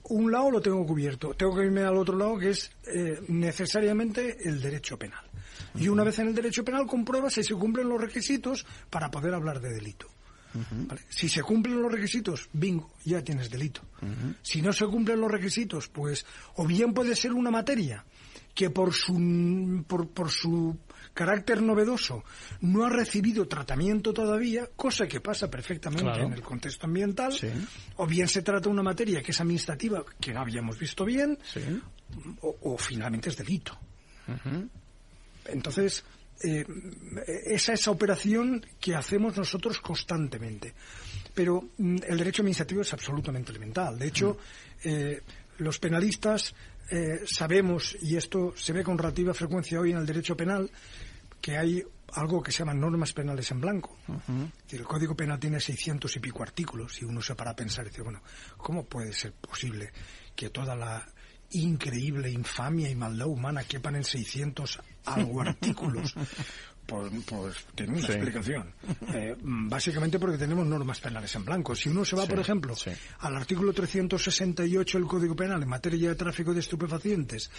un lado lo tengo cubierto, tengo que irme al otro lado que es eh, necesariamente el derecho penal. Y una vez en el derecho penal compruebas si se cumplen los requisitos para poder hablar de delito. Si se cumplen los requisitos, bingo, ya tienes delito. Si no se cumplen los requisitos, pues o bien puede ser una materia que por su, por, por su carácter novedoso no ha recibido tratamiento todavía, cosa que pasa perfectamente en el contexto ambiental, o bien se trata de una materia que es administrativa, que no habíamos visto bien, o, finalmente es delito. Entonces, eh, esa es esa operación que hacemos nosotros constantemente. Pero mm, el derecho administrativo es absolutamente elemental. De hecho, eh, los penalistas eh, sabemos, y esto se ve con relativa frecuencia hoy en el derecho penal, que hay algo que se llaman normas penales en blanco. El Código Penal tiene 600 y pico artículos y uno se para a pensar y dice, bueno, ¿cómo puede ser posible que toda la increíble infamia y maldad humana quepan en 600 algo artículos? Pues, pues tiene una explicación. Eh, básicamente porque tenemos normas penales en blanco. Si uno se va, por ejemplo, al artículo 368 del Código Penal en materia de tráfico de estupefacientes,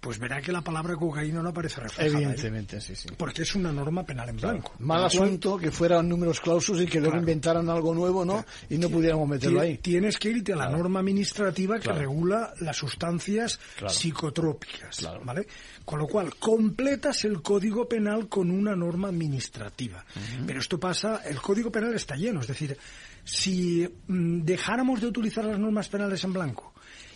pues verá que la palabra cocaína no aparece reflejada. Evidentemente, sí, sí. Porque es una norma penal en blanco. Mal asunto que fueran números clausos y que luego inventaran algo nuevo, ¿no? Y no pudiéramos meterlo ahí. Tienes que irte a la norma administrativa que regula las sustancias psicotrópicas, ¿vale? Con lo cual, completas el Código Penal con una norma administrativa. Pero esto pasa, el Código Penal está lleno, es decir, si mm, dejáramos de utilizar las normas penales en blanco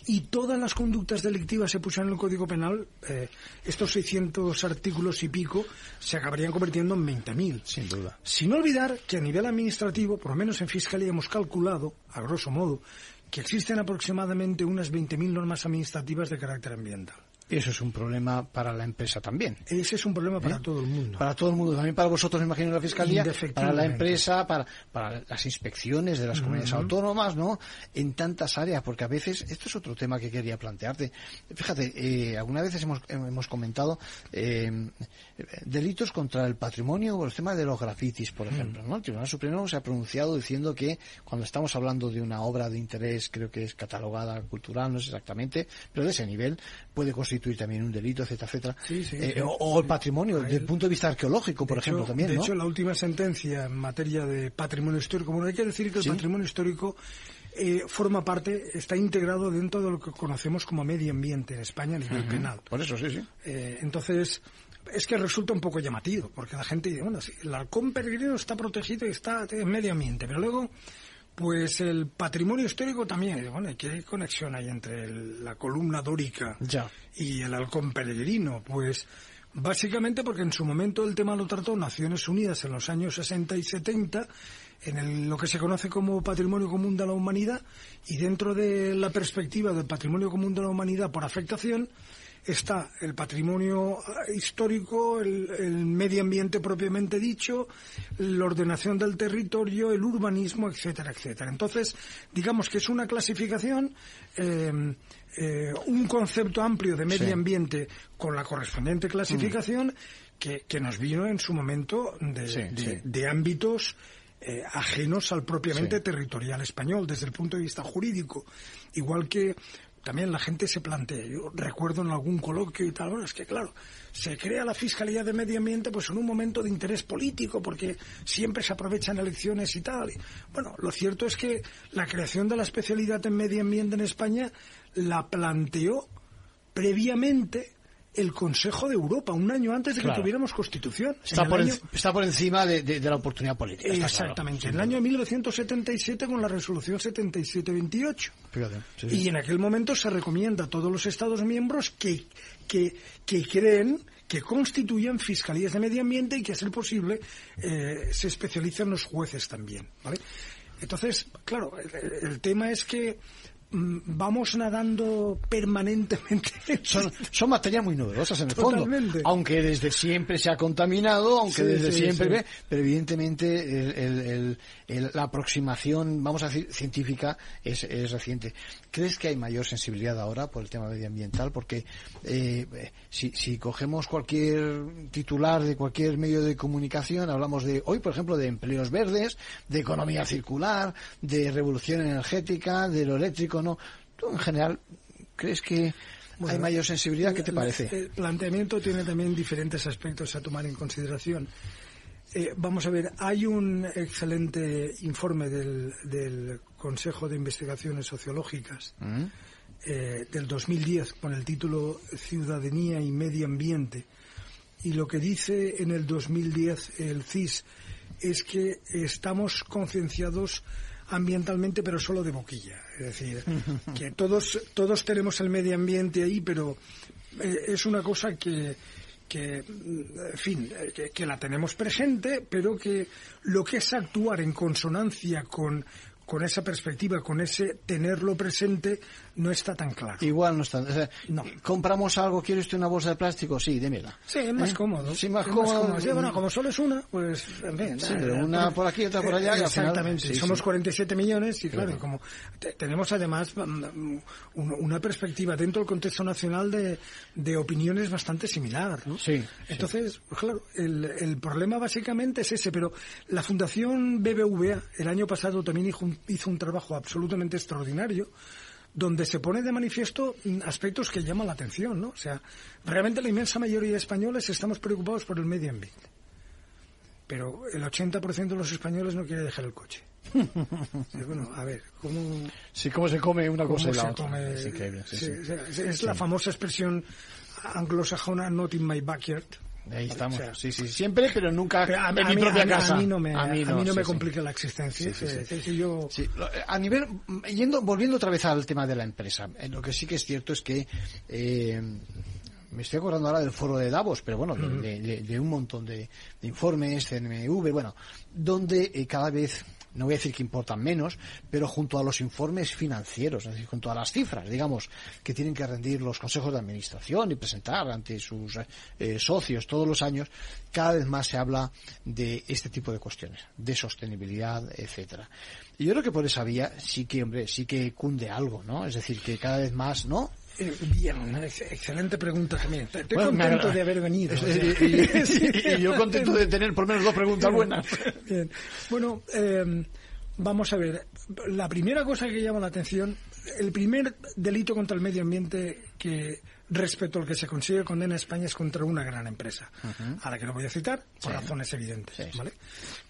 y todas las conductas delictivas se pusieran en el Código Penal, eh, estos 600 artículos y pico se acabarían convirtiendo en 20.000. Sin duda. Sin olvidar que a nivel administrativo, por lo menos en Fiscalía, hemos calculado, a grosso modo, que existen aproximadamente unas 20.000 normas administrativas de carácter ambiental. Eso es un problema para la empresa también. Ese es un problema para ¿Eh? todo el mundo. Para todo el mundo, también para vosotros, me imagino, la Fiscalía, para la empresa, para, para las inspecciones de las comunidades autónomas, ¿no? En tantas áreas, porque a veces, esto es otro tema que quería plantearte. Fíjate, eh, algunas veces hemos, hemos comentado eh, delitos contra el patrimonio o el tema de los grafitis, por ejemplo, ¿no? El Tribunal Supremo se ha pronunciado diciendo que cuando estamos hablando de una obra de interés, creo que es catalogada cultural, no sé exactamente, pero de ese nivel, puede constituir también un delito, etcétera, etcétera. Eh, o, el patrimonio, desde el punto de vista arqueológico, por ejemplo, también. De hecho, la última sentencia en materia de patrimonio histórico, bueno, hay que decir que el patrimonio histórico eh, forma parte, está integrado dentro de lo que conocemos como medio ambiente en España a nivel penal. Por eso, sí, sí. Eh, entonces, es que resulta un poco llamativo, porque la gente dice, bueno, sí, el halcón peregrino está protegido y está en medio ambiente, pero luego pues el patrimonio histórico también, bueno, ¿qué conexión hay entre la columna dórica y el halcón peregrino? Pues básicamente porque en su momento el tema lo trató Naciones Unidas en los años 60 y 70 en lo que se conoce como patrimonio común de la humanidad y dentro de la perspectiva del patrimonio común de la humanidad por afectación está el patrimonio eh, histórico, el, medio ambiente propiamente dicho, la ordenación del territorio, el urbanismo, etcétera, etcétera. Entonces, digamos que es una clasificación, eh, eh, un concepto amplio de medio ambiente con la correspondiente clasificación que, nos vino en su momento de, ámbitos ajenos al propiamente territorial español desde el punto de vista jurídico. Igual que también la gente se plantea, yo recuerdo en algún coloquio y tal, bueno, es que claro, se crea la Fiscalía de Medio Ambiente pues en un momento de interés político porque siempre se aprovechan elecciones y tal. Bueno, lo cierto es que la creación de la especialidad en medio ambiente en España la planteó previamente el Consejo de Europa, un año antes de que tuviéramos Constitución. Está, por, está por, encima de, la oportunidad política. Exactamente, en el año 1977 con la resolución 7728. Y en aquel momento se recomienda a todos los Estados miembros que, que, que creen que constituyan fiscalías de medio ambiente y que, a ser posible, eh, se especialicen los jueces también. ¿vale? Entonces, claro, el tema es que vamos nadando permanentemente. Son, son materias muy novedosas en el fondo. Aunque desde siempre se ha contaminado, aunque desde siempre, pero evidentemente la aproximación, vamos a decir, científica es, reciente. ¿Crees que hay mayor sensibilidad ahora por el tema medioambiental? Porque eh, si, si cogemos cualquier titular de cualquier medio de comunicación, hablamos de hoy, por ejemplo, de empleos verdes, de economía circular, de revolución energética, de lo eléctrico no. ¿Tú en general crees que hay mayor sensibilidad? ¿Qué te parece? El planteamiento tiene también diferentes aspectos a tomar en consideración. Eh, vamos a ver, hay un excelente informe del, Consejo de Investigaciones Sociológicas mm. eh, del 2010 con el título Ciudadanía y Medio Ambiente. Y lo que dice en el 2010 el CIS es que estamos concienciados ambientalmente, pero solo de boquilla. Es decir, que todos, todos tenemos el medio ambiente ahí, pero eh, es una cosa que, que en fin, que, la tenemos presente, pero que lo que es actuar en consonancia con, con esa perspectiva, con ese tenerlo presente, no está tan claro. Igual no está. o sea, No. ¿Compramos algo? ¿Quiere usted una bolsa de plástico? Sí, démela. Sí, es más ¿Eh? cómodo. Sí, más cómodo. Sí, bueno, como solo es una, pues. Sí, eh, pero una por aquí, otra por allá, al final- Exactamente. sí, Somos sí. 47 millones y claro, Claro. como te- tenemos además mm, mm, un- una perspectiva dentro del contexto nacional de, de opiniones bastante similar, ¿no? Sí, Entonces, pues claro, el, el problema básicamente es ese, pero la Fundación BBVA el año pasado también hizo un, hizo un trabajo absolutamente extraordinario donde se pone de manifiesto aspectos que llaman la atención, ¿no? O sea, realmente la inmensa mayoría de españoles estamos preocupados por el medio ambiente. Pero el 80% de los españoles no quiere dejar el coche. Sí, bueno, a ver, ¿cómo, Sí, cómo se come una cosa y la otra. come? Es increíble, sí, Sí, sí. o sea, es, es la famosa expresión anglosajona not in my backyard. Ahí estamos. O sea, sí, sí, siempre, pero nunca pero a, en a mi mí, propia a casa. a mí no me, a mí no, sí, me sí. complica la existencia. Sí, sí, sí. Es yo- a nivel, yendo, volviendo otra vez al tema de la empresa, eh, lo que sí que es cierto es que eh, me estoy acordando ahora del foro de Davos, pero bueno, de, de- de- de un montón de, de informes, CNMV, bueno, donde eh, cada vez no voy a decir que importan menos, pero junto a los informes financieros, es decir, junto a las cifras, digamos, que tienen que rendir los consejos de administración y presentar ante sus eh, socios todos los años, cada vez más se habla de este tipo de cuestiones, de sostenibilidad, etcétera. Y yo creo que por esa vía sí que, hombre, sí que cunde algo, ¿no? Es decir, que cada vez más, ¿no? Bien, ex- excelente pregunta también. Estoy Bueno, contento de haber venido. o sea. Y, y- y- y yo contento de tener por lo menos dos preguntas buenas. Bien. Bueno, eh, vamos a ver. La primera cosa que llama la atención, el primer delito contra el medio ambiente que respecto al que se consigue condena a España es contra una gran empresa, a la que no voy a citar por Sí. razones evidentes. Sí. ¿vale?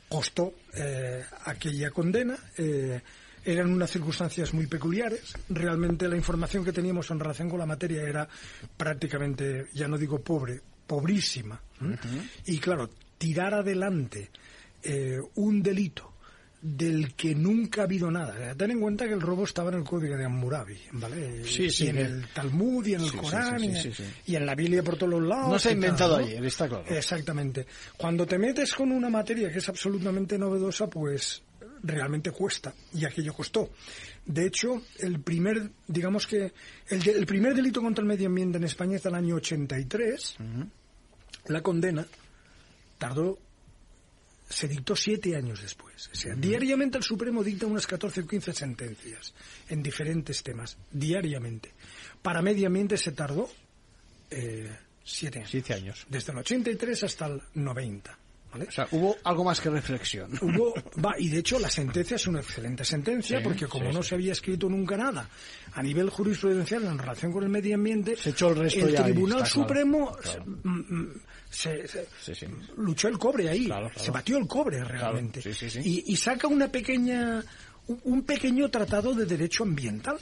Costó eh, aquella condena. eh, eran unas circunstancias muy peculiares. Realmente la información que teníamos en relación con la materia era prácticamente, ya no digo pobre, pobrísima. ¿m? Y claro, tirar adelante eh, un delito del que nunca ha habido nada. Ten en cuenta que el robo estaba en el código de Hammurabi, ¿vale? Sí, sí, y en el Talmud y en el Sí, Corán y, en la Biblia por todos los lados. No se ha tal, inventado ¿no? ayer, está claro. Exactamente. Cuando te metes con una materia que es absolutamente novedosa, pues realmente cuesta, y aquello costó. De hecho, el primer, digamos que, el, de- el primer delito contra el medio ambiente en España es del año 83. La condena tardó, se dictó siete años después. O sea, diariamente el Supremo dicta unas 14 o 15 sentencias en diferentes temas, diariamente. Para medio ambiente se tardó eh, siete años. Siete años. Desde el 83 hasta el 90. ¿Vale? O sea, hubo algo más que reflexión. Hubo, va, y de hecho la sentencia es una excelente sentencia Sí, porque como sí, no sí. se había escrito nunca nada a nivel jurisprudencial en relación con el medio ambiente, Se echó el resto ahí, Tribunal Supremo claro. se- se- se- Sí, sí. luchó el cobre ahí, Claro, se batió el cobre realmente. Y, y saca una pequeña un pequeño tratado de derecho ambiental.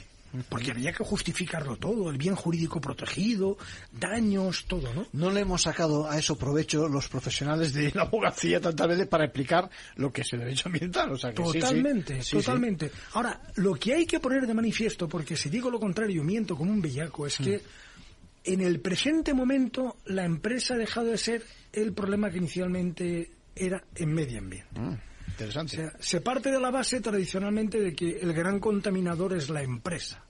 Porque había que justificarlo todo, el bien jurídico protegido, daños, todo, ¿no? No le hemos sacado a eso provecho los profesionales de la abogacía tantas veces para explicar lo que es el derecho ambiental. O sea que sí, sí. Totalmente, Sí, totalmente. Ahora, lo que hay que poner de manifiesto, porque si digo lo contrario miento como un bellaco, es Mm. que en el presente momento la empresa ha dejado de ser el problema que inicialmente era en medio ambiente. Mm, O interesante. sea, se parte de la base tradicionalmente de que el gran contaminador es la empresa.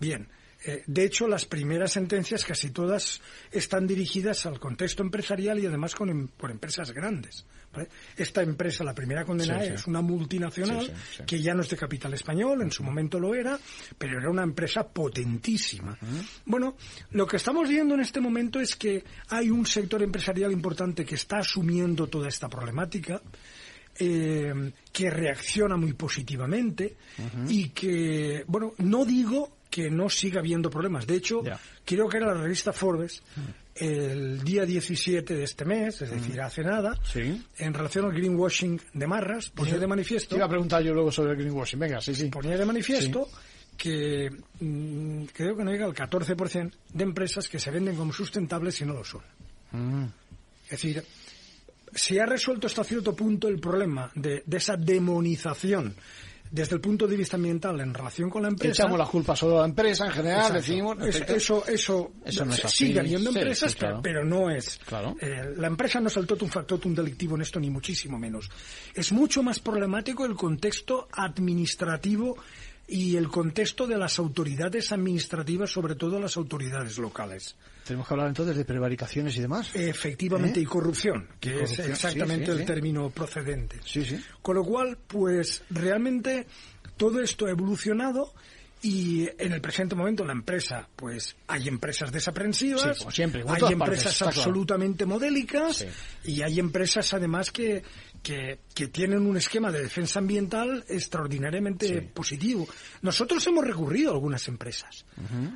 Bien, eh, de hecho las primeras sentencias casi todas están dirigidas al contexto empresarial y además con em- por empresas grandes. ¿vale? Esta empresa, la primera condenada, Sí, sí. es una multinacional Sí, que ya no es de capital español, en su momento lo era, pero era una empresa potentísima. Bueno, lo que estamos viendo en este momento es que hay un sector empresarial importante que está asumiendo toda esta problemática eh, que reacciona muy positivamente y que, bueno, no digo que no siga habiendo problemas. De hecho, creo que era la revista Forbes el día 17 de este mes, es decir, hace nada, Sí. en relación al greenwashing de Marras, ponía de manifiesto, Te iba a preguntar yo luego sobre el greenwashing. Venga, sí, sí. ponía de manifiesto que mm, creo que no llega al 14% de empresas que se venden como sustentables y no lo son. Mm, Es decir, se ha resuelto hasta cierto punto el problema de, de esa demonización desde el punto de vista ambiental en relación con la empresa. Echamos la culpa solo a la empresa en general, decimos. eso, eso, eso no es sigue habiendo empresas, pero, no es. Claro. Eh, la empresa no saltó un factor delictivo en esto, ni muchísimo menos. Es mucho más problemático el contexto administrativo y el contexto de las autoridades administrativas, sobre todo las autoridades locales. Tenemos que hablar entonces de prevaricaciones y demás. Efectivamente, ¿Eh? y corrupción, que es exactamente el término procedente. Con lo cual, pues realmente todo esto ha evolucionado y en el presente momento la empresa, pues hay empresas desaprensivas, siempre, hay empresas absolutamente modélicas y hay empresas además que, que, tienen un esquema de defensa ambiental extraordinariamente positivo. Nosotros hemos recurrido a algunas empresas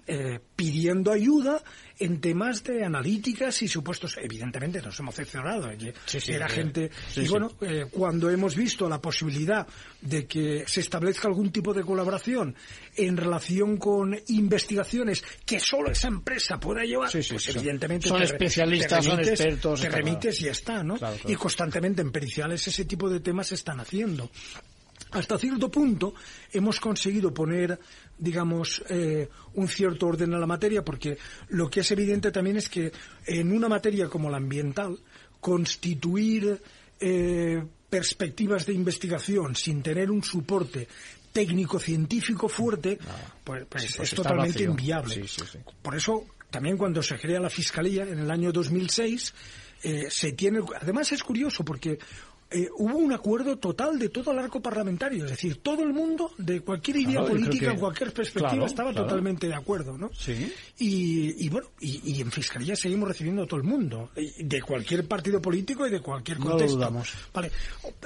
eh, pidiendo ayuda en temas de analíticas y supuestos. Evidentemente nos hemos decepcionado. era gente. y bueno, eh, cuando hemos visto la posibilidad de que se establezca algún tipo de colaboración en relación con investigaciones que solo esa empresa pueda llevar, pues evidentemente son especialistas, son expertos, te remites y ya está, ¿no? y constantemente en ese tipo de temas se están haciendo. Hasta cierto punto hemos conseguido poner, digamos, eh, un cierto orden a la materia, porque lo que es evidente también es que en una materia como la ambiental, constituir eh, perspectivas de investigación sin tener un soporte técnico-científico fuerte, ah, pues, pues, pues, es totalmente inviable. Por eso, también cuando se crea la Fiscalía en el año 2006, eh, se tiene. Además, es curioso porque eh, hubo un acuerdo total de todo el arco parlamentario, es decir, todo el mundo, de cualquier idea política, cualquier perspectiva, estaba totalmente de acuerdo, ¿no? Sí. Y, bueno, y, en Fiscalía seguimos recibiendo a todo el mundo, de cualquier partido político y de cualquier contexto. No lo dudamos. Vale,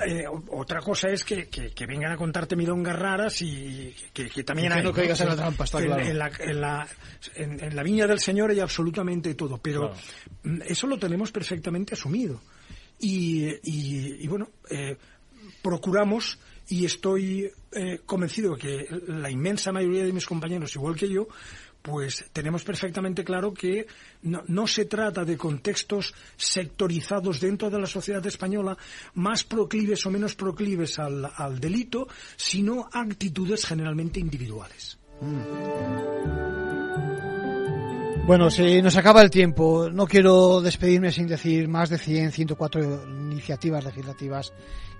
eh, otra cosa es que, que, vengan a contarte milongas raras y que, también hay... no caigas en la trampa, está claro. En, la, en, la, en, la, viña del Señor hay absolutamente todo, pero eso lo tenemos perfectamente asumido y, bueno, eh, procuramos y estoy eh, convencido que la inmensa mayoría de mis compañeros, igual que yo, pues tenemos perfectamente claro que no, se trata de contextos sectorizados dentro de la sociedad española, más proclives o menos proclives al, delito, sino actitudes generalmente individuales. Mm. Bueno, se nos acaba el tiempo. No quiero despedirme sin decir más de 100, 104 iniciativas legislativas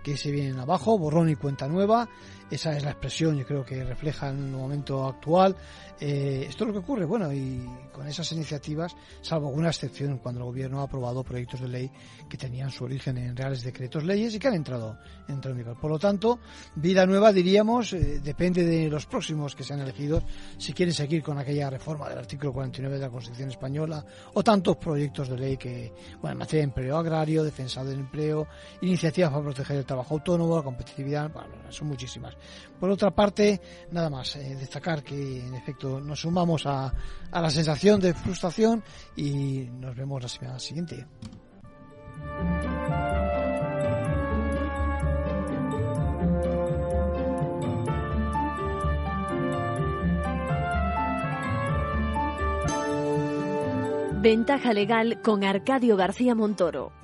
que se vienen abajo, borrón y cuenta nueva. Esa es la expresión, yo creo que refleja en el momento actual. Eh, esto es lo que ocurre, bueno, y con esas iniciativas, salvo alguna excepción cuando el gobierno ha aprobado proyectos de ley que tenían su origen en reales decretos leyes y que han entrado, en vigor. Por lo tanto, vida nueva, diríamos, eh, depende de los próximos que sean elegidos, si quieren seguir con aquella reforma del artículo 49 de la Constitución Española o tantos proyectos de ley que, bueno, en materia de empleo agrario, defensa del empleo, iniciativas para proteger el trabajo autónomo, la competitividad, son muchísimas. Por otra parte, nada más, eh, destacar que en efecto nos sumamos a, a la sensación de frustración y nos vemos la semana siguiente. Ventaja legal con Arcadio García Montoro.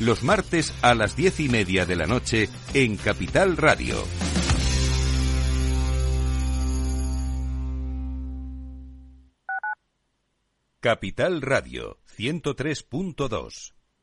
los martes a las diez y media de la noche en Capital Radio. Capital Radio 103.2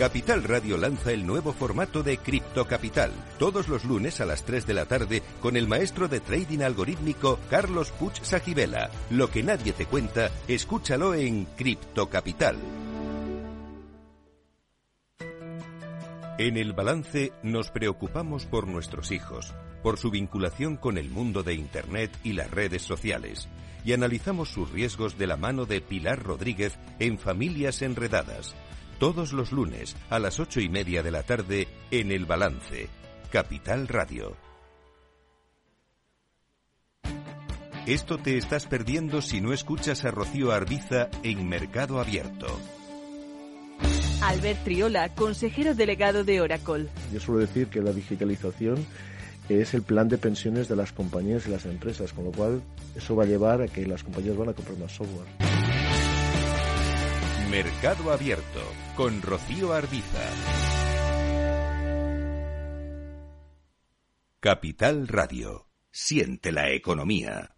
Capital Radio lanza el nuevo formato de Cripto Capital, todos los lunes a las 3 de la tarde con el maestro de trading algorítmico Carlos Puch Sajibela. Lo que nadie te cuenta, escúchalo en Cripto Capital. En el balance nos preocupamos por nuestros hijos, por su vinculación con el mundo de Internet y las redes sociales, y analizamos sus riesgos de la mano de Pilar Rodríguez en Familias Enredadas todos los lunes a las ocho y media de la tarde en El Balance, Capital Radio. Esto te estás perdiendo si no escuchas a Rocío Arbiza en Mercado Abierto. Albert Triola, consejero delegado de Oracle. Yo suelo decir que la digitalización es el plan de pensiones de las compañías y las empresas, con lo cual eso va a llevar a que las compañías van a comprar más software. Mercado Abierto con Rocío Arbiza. Capital Radio. Siente la economía.